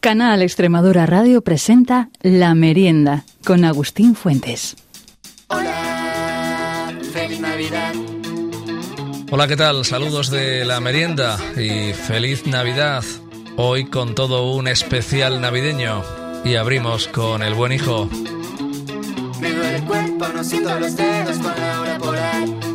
Canal Extremadura Radio presenta La Merienda con Agustín Fuentes. Hola, feliz Navidad. Hola, ¿qué tal? Saludos de La Merienda y feliz Navidad. Hoy con todo un especial navideño y abrimos con El Buen Hijo. Me duele el cuerpo, no siento los dedos con la hora polar.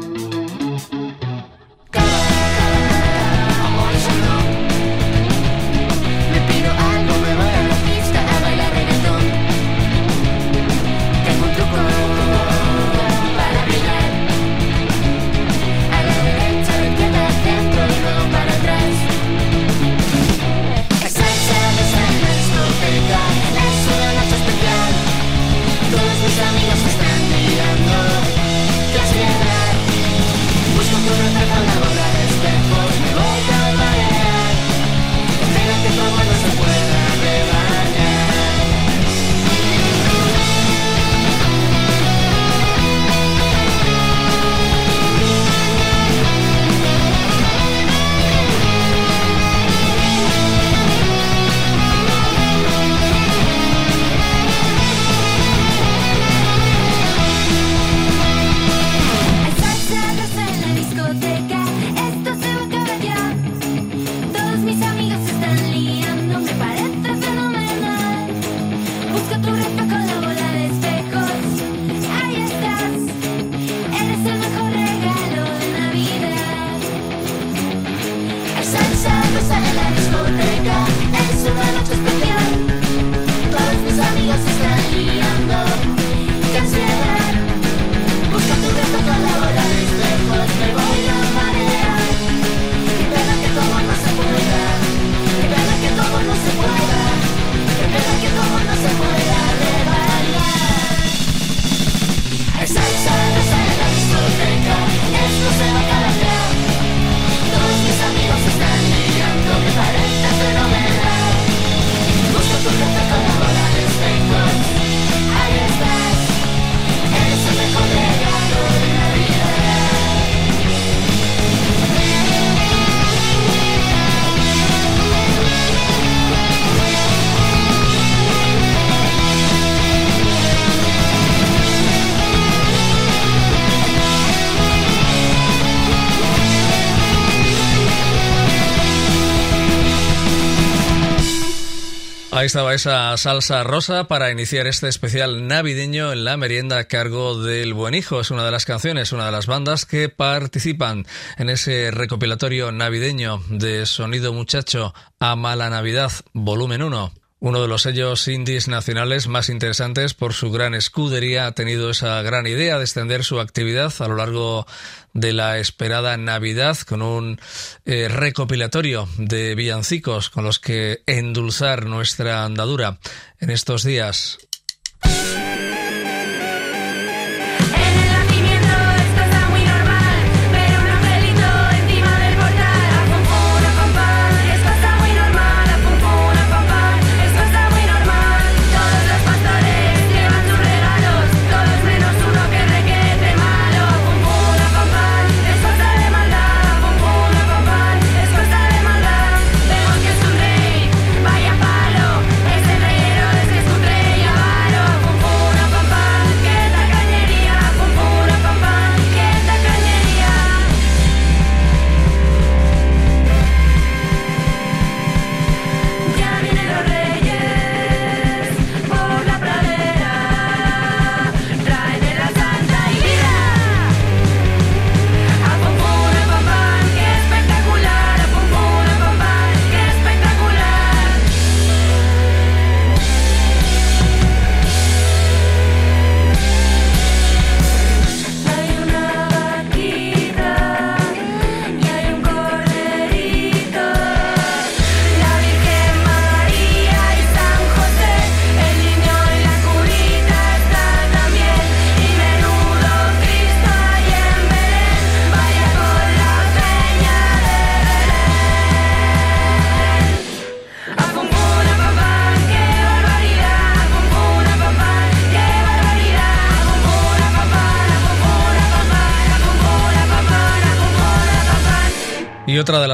Ahí estaba esa salsa rosa para iniciar este especial navideño en la merienda a cargo del Buen Hijo. Es una de las canciones, una de las bandas que participan en ese recopilatorio navideño de Sonido Muchacho a Mala Navidad, volumen 1. Uno de los sellos indies nacionales más interesantes por su gran escudería ha tenido esa gran idea de extender su actividad a lo largo de la esperada Navidad con un eh, recopilatorio de villancicos con los que endulzar nuestra andadura en estos días.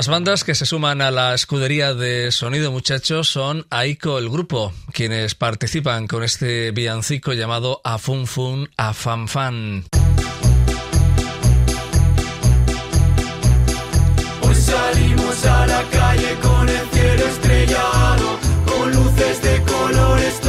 Las bandas que se suman a la escudería de Sonido Muchacho son Aiko el Grupo, quienes participan con este villancico llamado A Fun Fun A Fan Fan. Hoy salimos a la calle con el cielo estrellado, con luces de colores,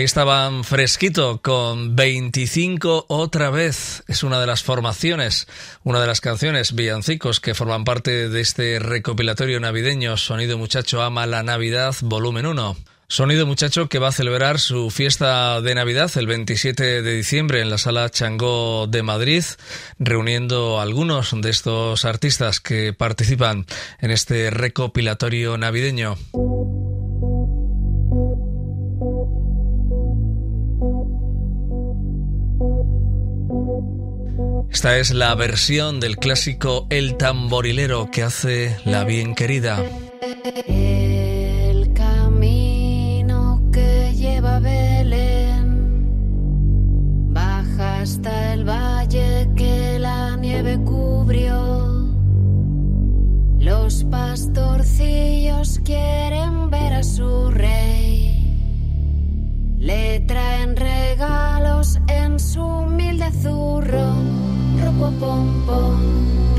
Ahí estaban Fresquito con 25 otra vez. Es una de las formaciones, una de las canciones villancicos que forman parte de este recopilatorio navideño Sonido Muchacho Ama la Navidad Volumen 1. Sonido Muchacho que va a celebrar su fiesta de Navidad el 27 de diciembre en la Sala Changó de Madrid, reuniendo a algunos de estos artistas que participan en este recopilatorio navideño. Esta es la versión del clásico El tamborilero que hace la bien querida. El camino que lleva Belén baja hasta el valle que la nieve cubrió. Los pastorcillos quieren ver a su rey. Le traen regalos en su humilde zurro. Ro-po-pom-pom,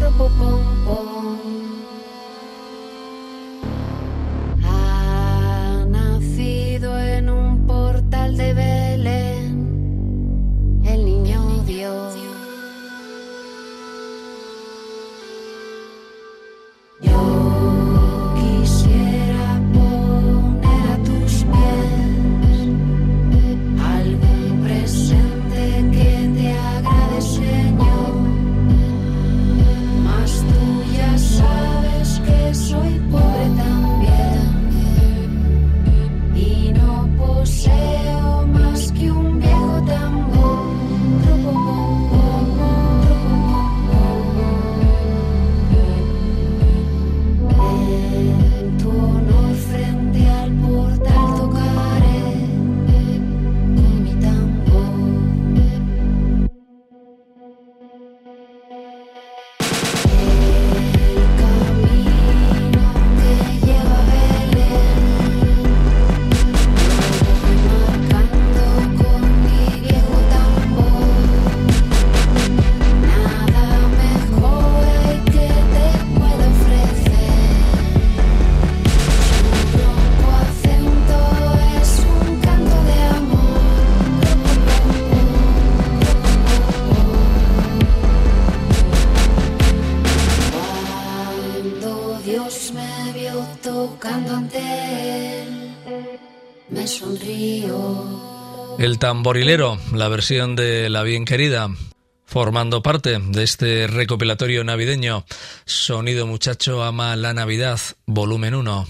ro-po-pom-pom. tamborilero, la versión de La Bien Querida, formando parte de este recopilatorio navideño. Sonido Muchacho Ama la Navidad, volumen 1.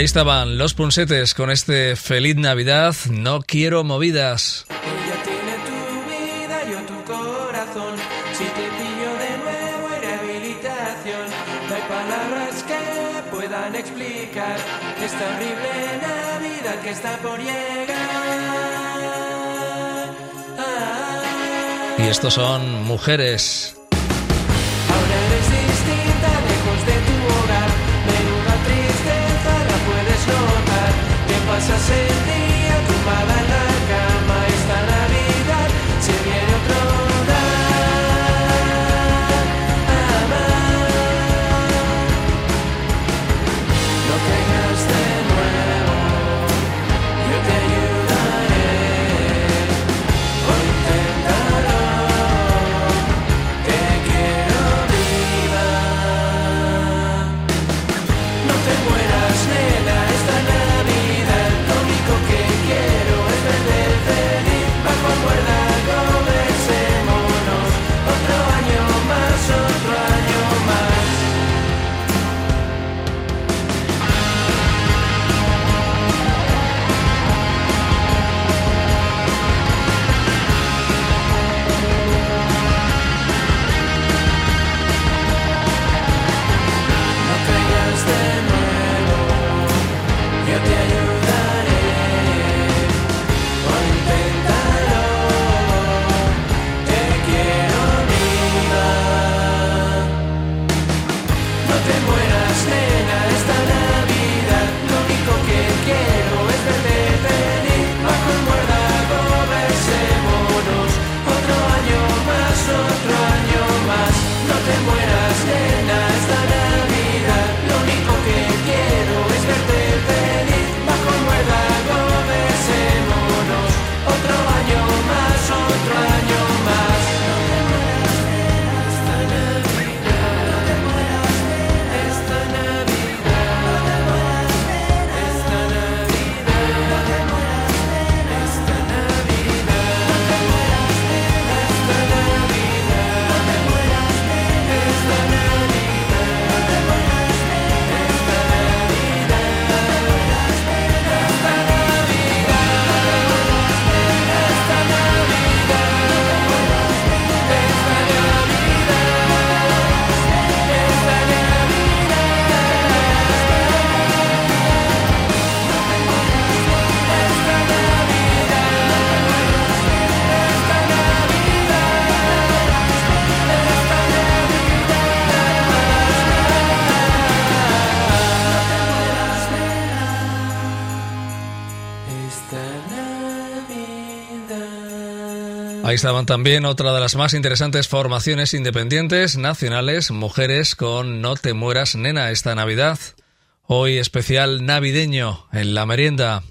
ahí estaban los punsetes con este Feliz Navidad, no quiero movidas. Ella tiene tu vida, yo tu corazón. Si te pillo de nuevo en rehabilitación, no hay palabras que puedan explicar esta horrible Navidad que está por llegar. Ah, y estos son mujeres. Ahora eres se aceita. Thursday night. Ahí estaban también otra de las más interesantes formaciones independientes nacionales, mujeres con No te mueras, nena, esta Navidad. Hoy especial navideño en la merienda.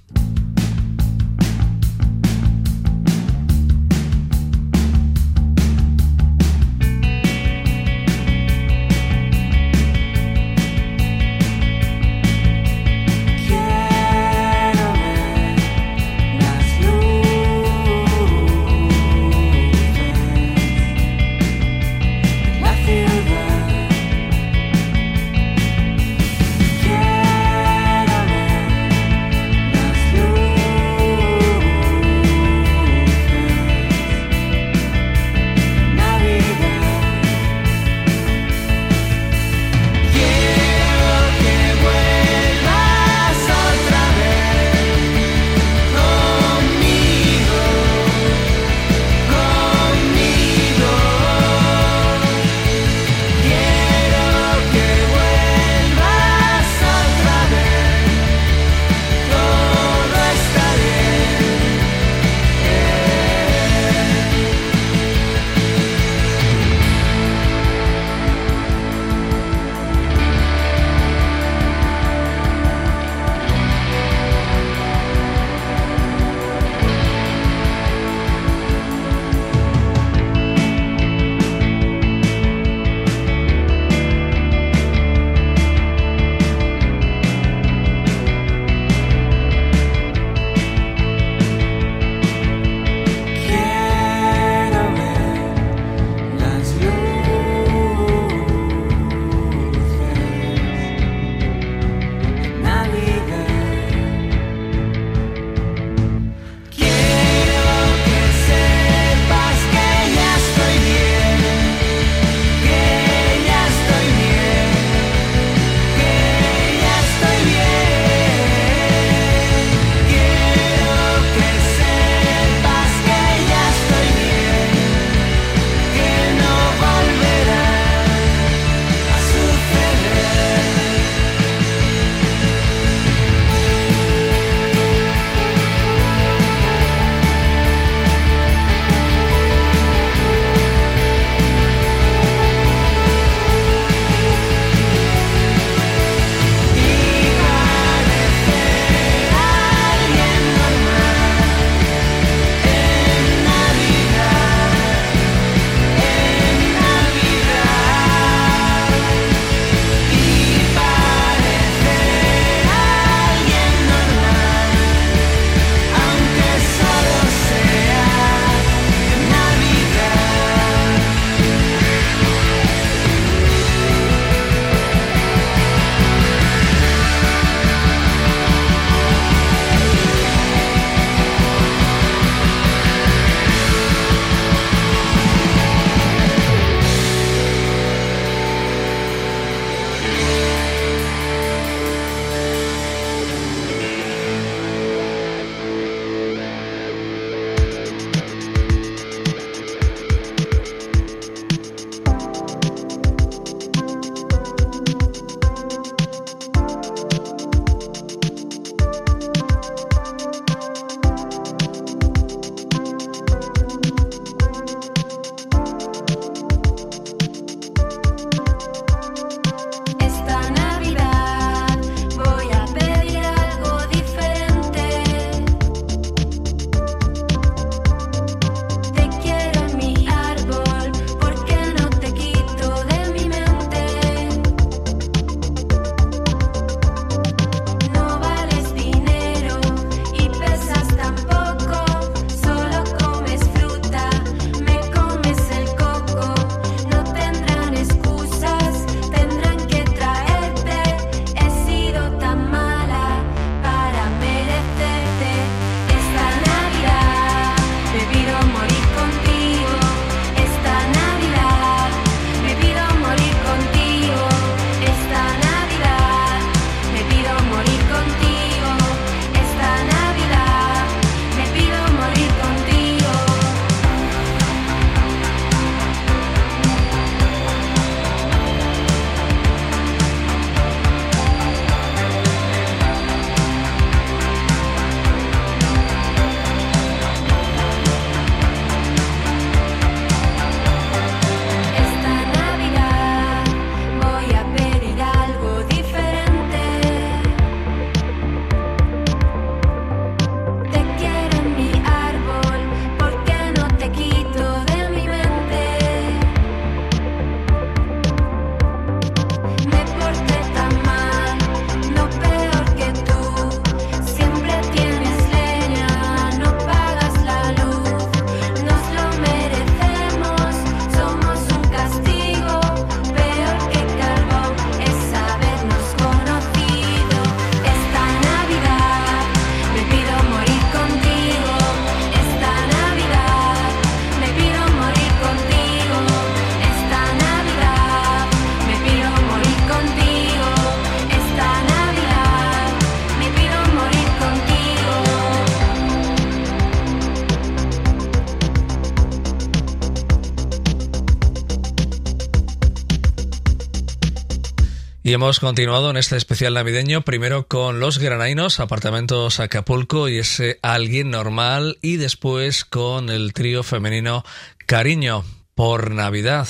Y hemos continuado en este especial navideño, primero con los granainos, apartamentos Acapulco y ese alguien normal, y después con el trío femenino Cariño por Navidad.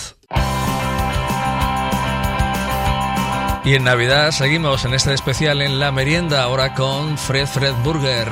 Y en Navidad seguimos en este especial en la merienda, ahora con Fred Fred Burger.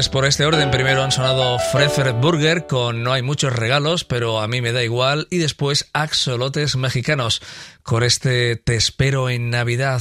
Pues por este orden, primero han sonado Frefer Burger con No hay muchos regalos, pero a mí me da igual, y después Axolotes Mexicanos con este Te espero en Navidad.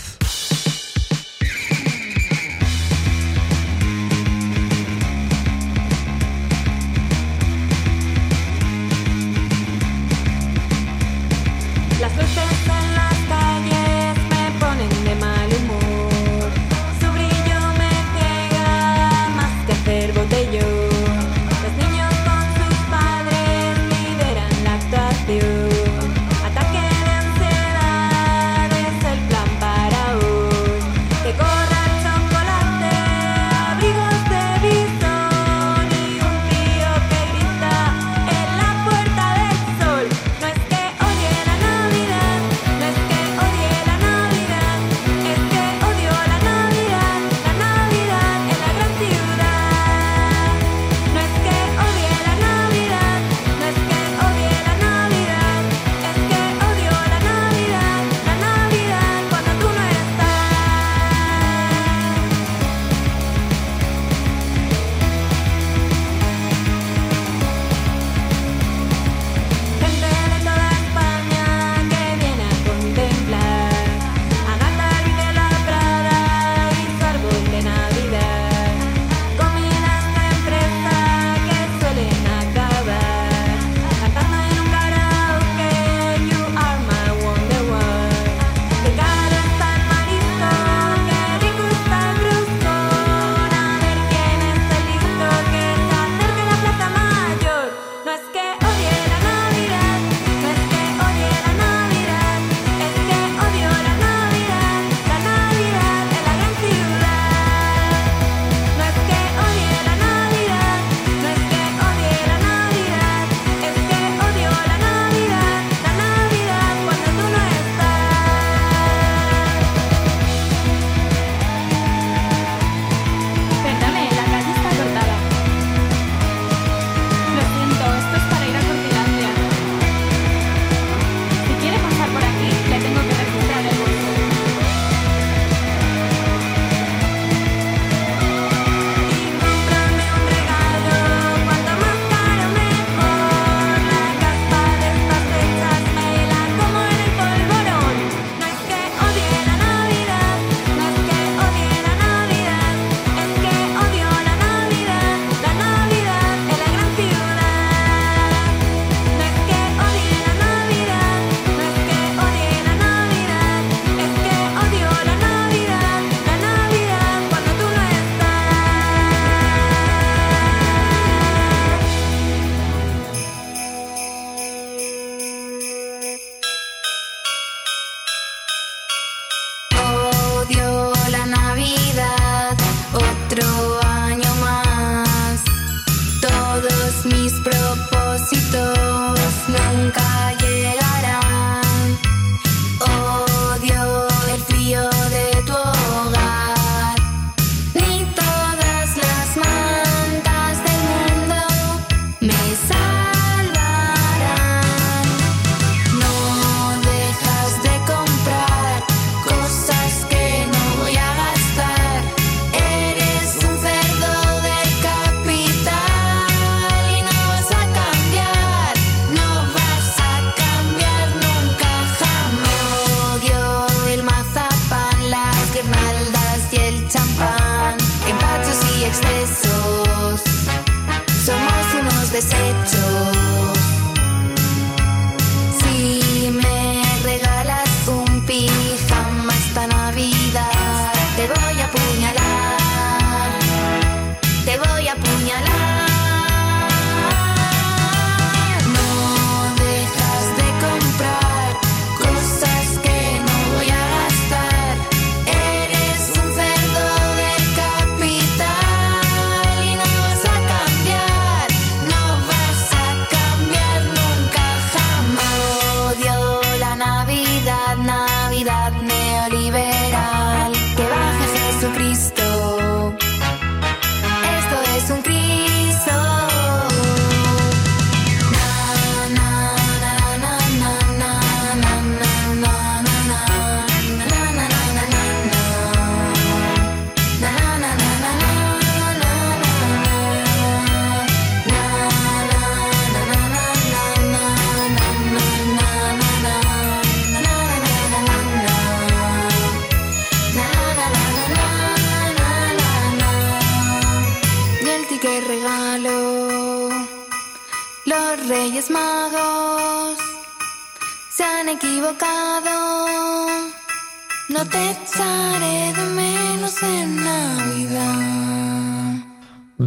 mis propósitos nunca llegan.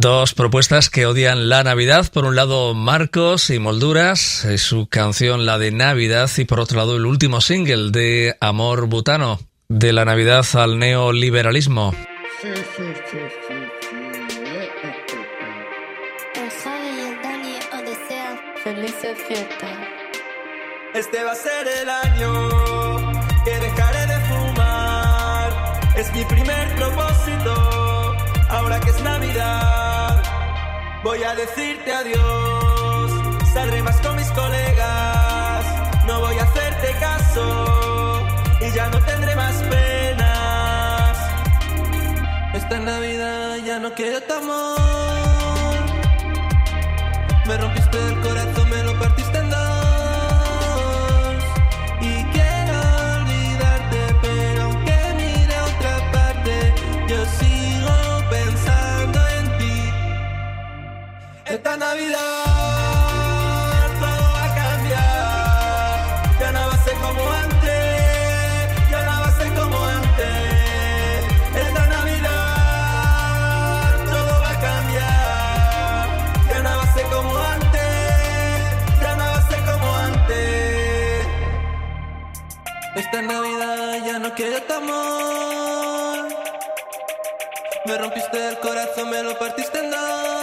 Dos propuestas que odian la Navidad. Por un lado, Marcos y Molduras, es su canción La de Navidad, y por otro lado, el último single de Amor Butano, de la Navidad al neoliberalismo. El Javi y el Dani os desean felices fiestas. Este va a ser el año que dejaré de fumar. Es mi primer propósito, Voy a decirte adiós, saldré más con mis colegas. No voy a hacerte caso y ya no tendré más penas. Esta Navidad ya no quiero tu amor. Me rompiste el corazón, me lo partiste Esta Navidad todo va a cambiar. Ya no va a ser como antes, ya no va a ser como antes. Esta Navidad todo va a cambiar. Ya no va a ser como antes, ya no va a ser como antes. Esta Navidad ya no quiero tu amor. Me rompiste el corazón, me lo partiste en dos.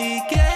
Y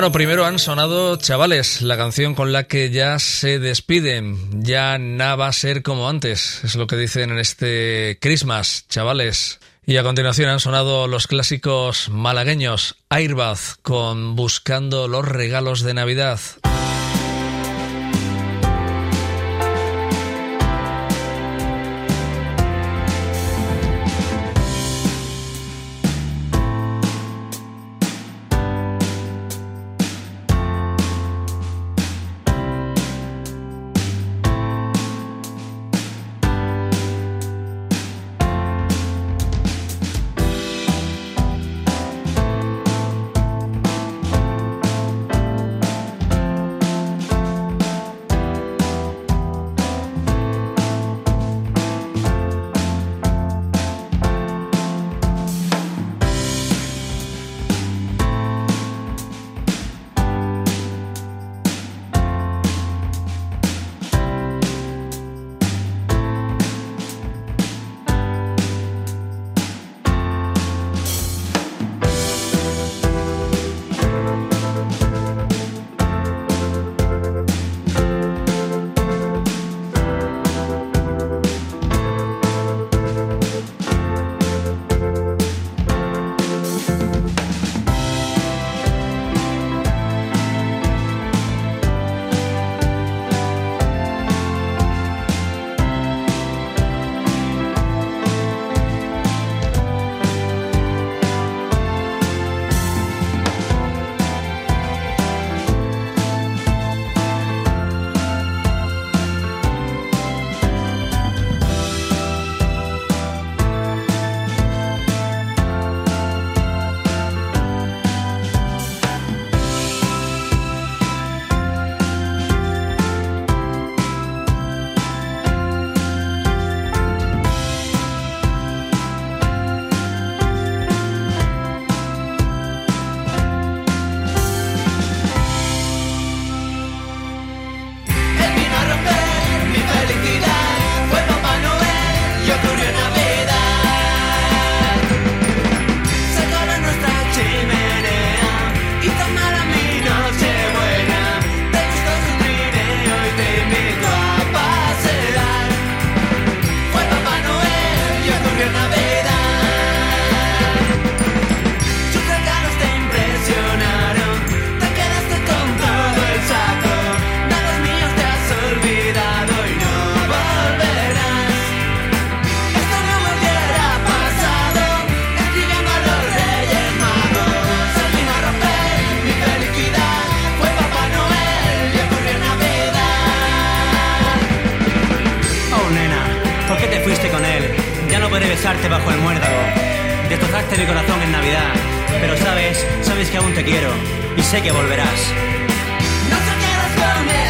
bueno, primero han sonado Chavales, la canción con la que ya se despiden. Ya nada va a ser como antes, es lo que dicen en este Christmas, Chavales. Y a continuación han sonado los clásicos malagueños Airbag con Buscando los regalos de Navidad. Mi corazón en Navidad. Pero sabes, sabes que aún te quiero. Y sé que volverás. No te quedas con ese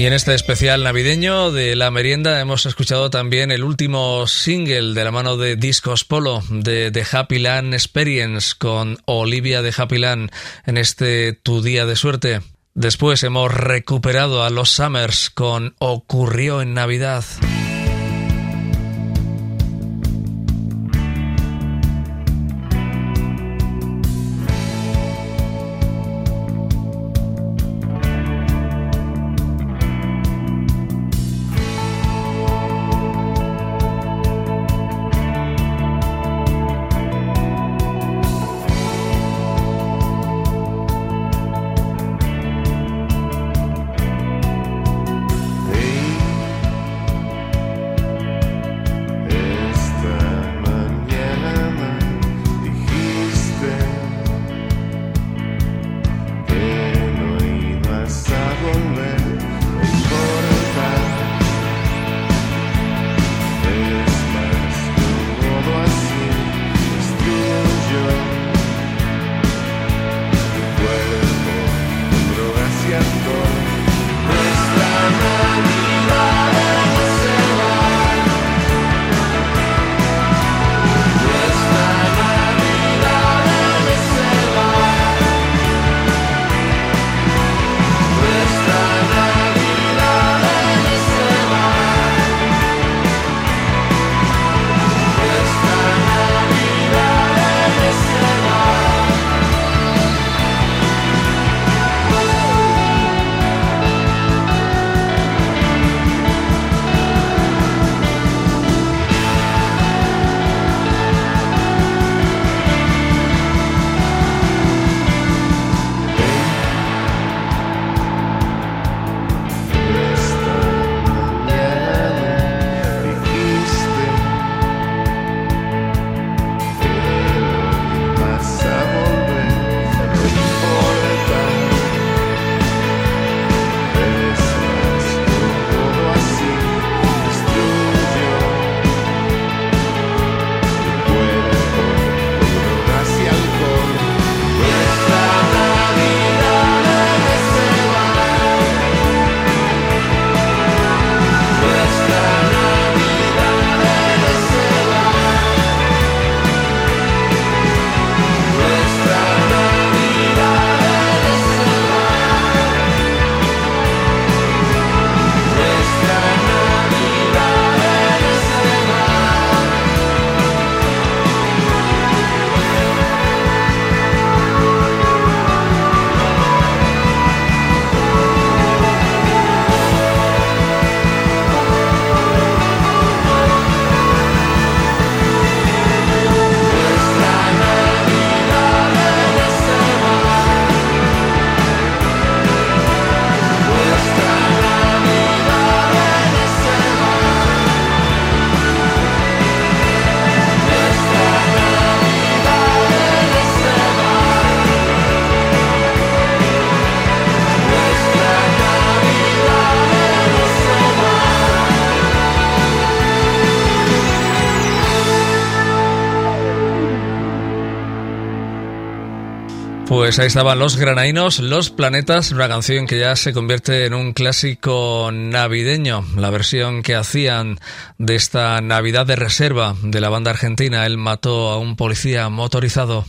Y en este especial navideño de la merienda hemos escuchado también el último single de la mano de Discos Polo de The Happy Land Experience con Olivia de Happy Land en este Tu Día de Suerte. Después hemos recuperado a los Summers con Ocurrió en Navidad. Pues ahí estaban los granainos, los planetas, una canción que ya se convierte en un clásico navideño, la versión que hacían de esta Navidad de reserva de la banda argentina, él mató a un policía motorizado.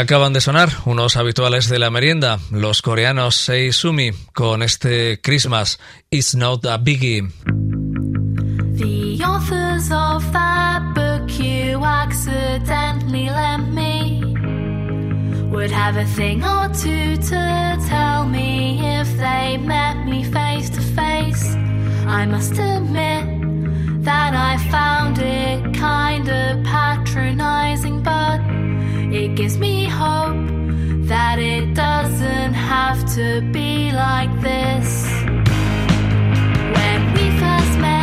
acaban de sonar unos habituales de la merienda, los coreanos Sei Sumi, con este Christmas, It's Not a Biggie. The authors of that book you accidentally lent me would have a thing or two to tell me if they met me face to face. I must admit that I found it kinda patronizing, but. It gives me hope that it doesn't have to be like this. When we first met.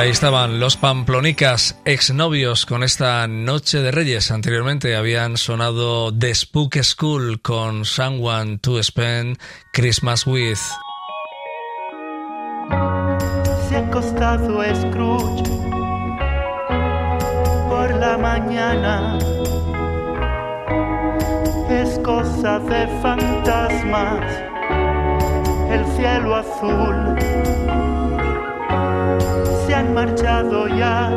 Ahí estaban los Pamplonicas, exnovios con esta Noche de Reyes. Anteriormente habían sonado The Spook School con Someone to Spend Christmas With. Se ha acostado Scrooge por la mañana. Es cosa de fantasmas, el cielo azul. Se han marchado ya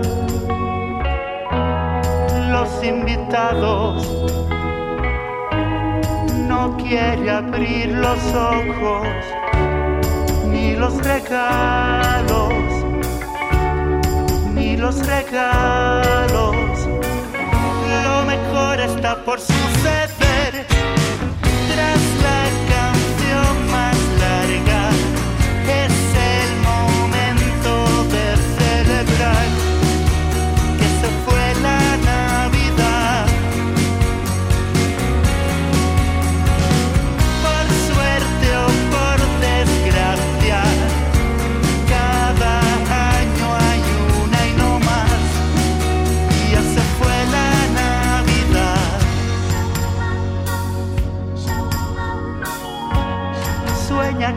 los invitados. No quiere abrir los ojos ni los regalos, ni los regalos. Lo mejor está por suceder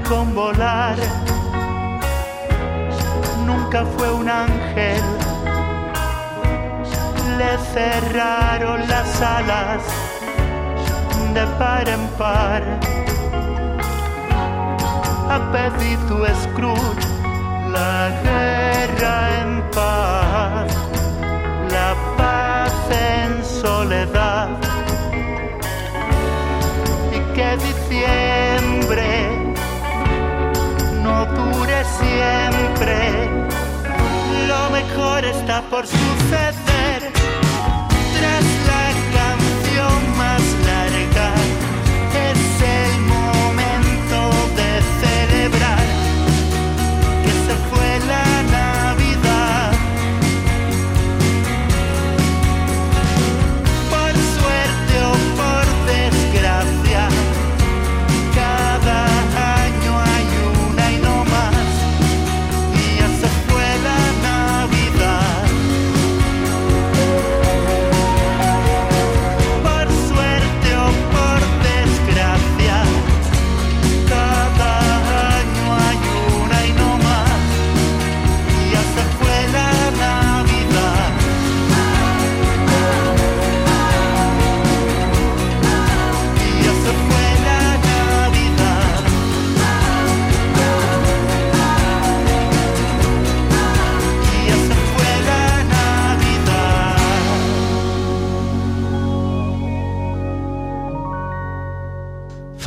con volar, nunca fue un ángel. Le cerraron las alas de par en par. Ha pedido Scrooge la guerra en paz, la paz en soledad. No dure siempre, lo mejor está por suceder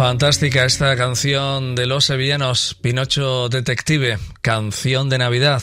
Fantástica esta canción de los sevillanos, Pinocho Detective, canción de Navidad.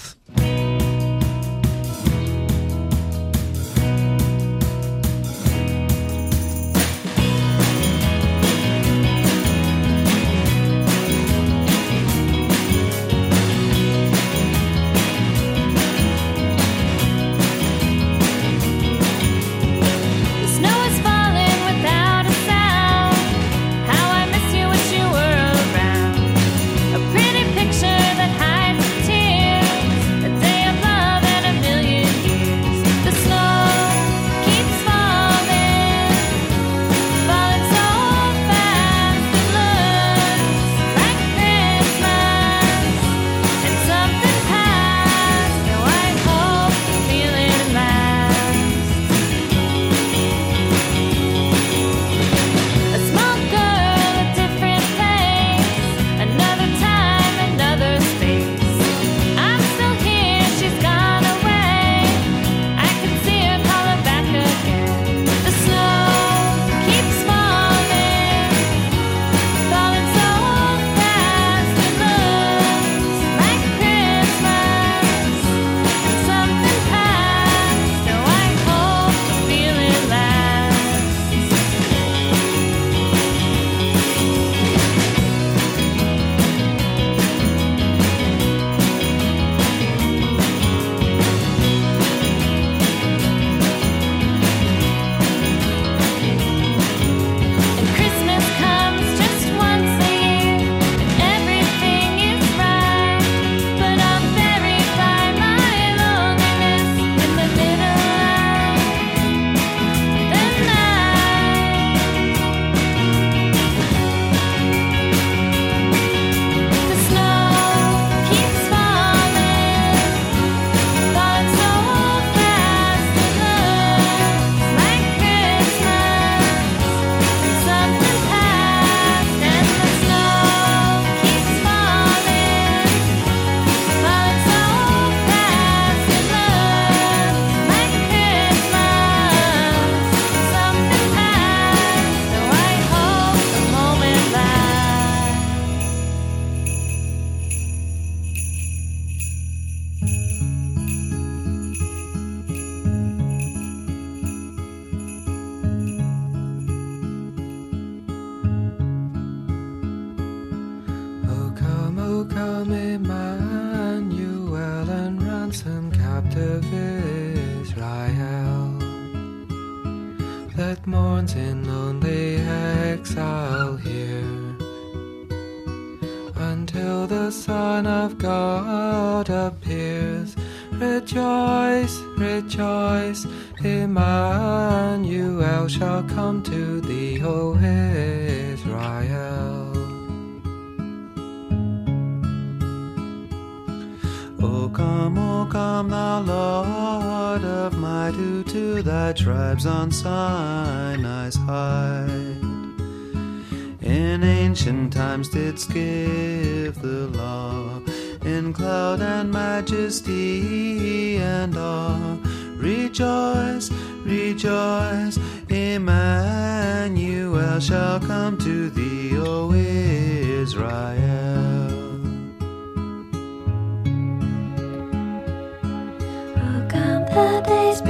The days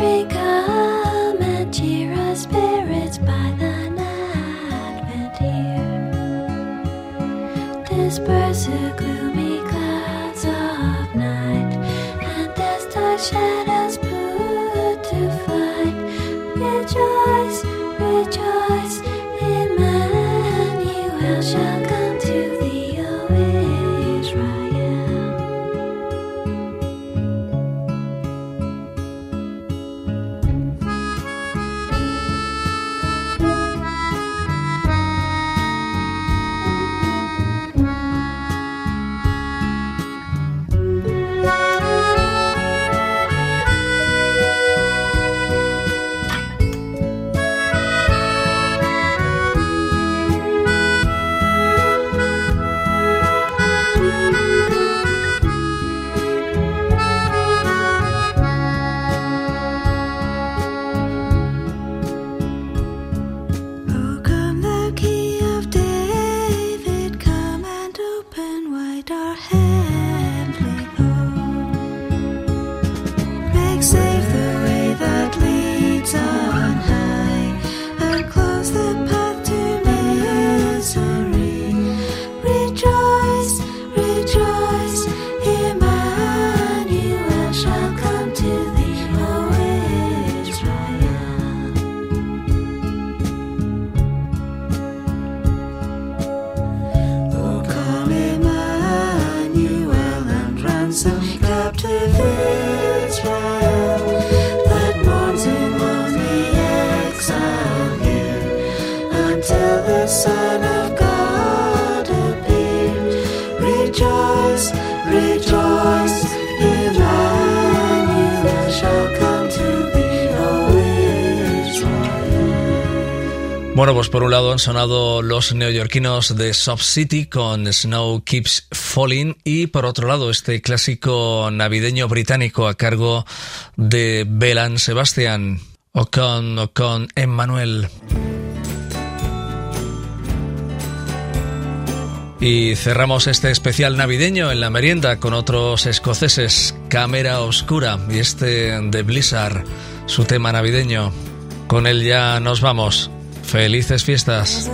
Pues por un lado han sonado los neoyorquinos de Soft City con Snow Keeps Falling y por otro lado este clásico navideño británico a cargo de Belan Sebastian o con, con Emmanuel. Y cerramos este especial navideño en la merienda con otros escoceses, Cámara Oscura y este de Blizzard, su tema navideño. Con él ya nos vamos. Felices fiestas.